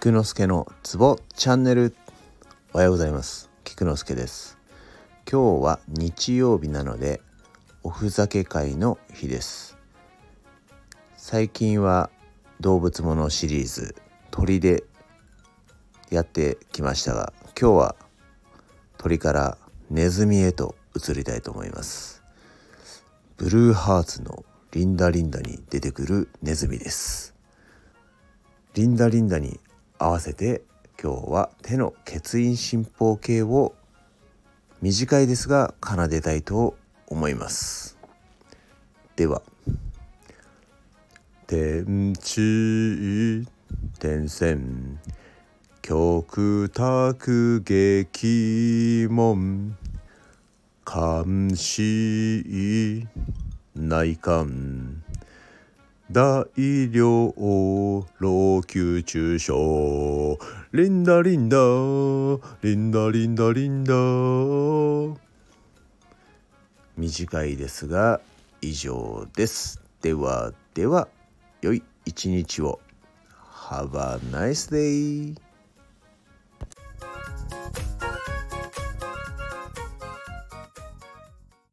菊之助のツボチャンネル。おはようございます。菊之助です。今日は日曜日なのでおふざけ会の日です。最近は動物ものシリーズ鳥でやってきましたが今日は鳥からネズミへと移りたいと思います。ブルーハーツのリンダリンダに出てくるネズミです。リンダリンダに合わせて今日は手の血印進行形を短いですが奏でたいと思います。では天地天線極卓激門監視内観。大量老朽中傷リンダリンダ。リンダリンダリンダ。短いですが以上です。ではでは良い一日を。Have a nice day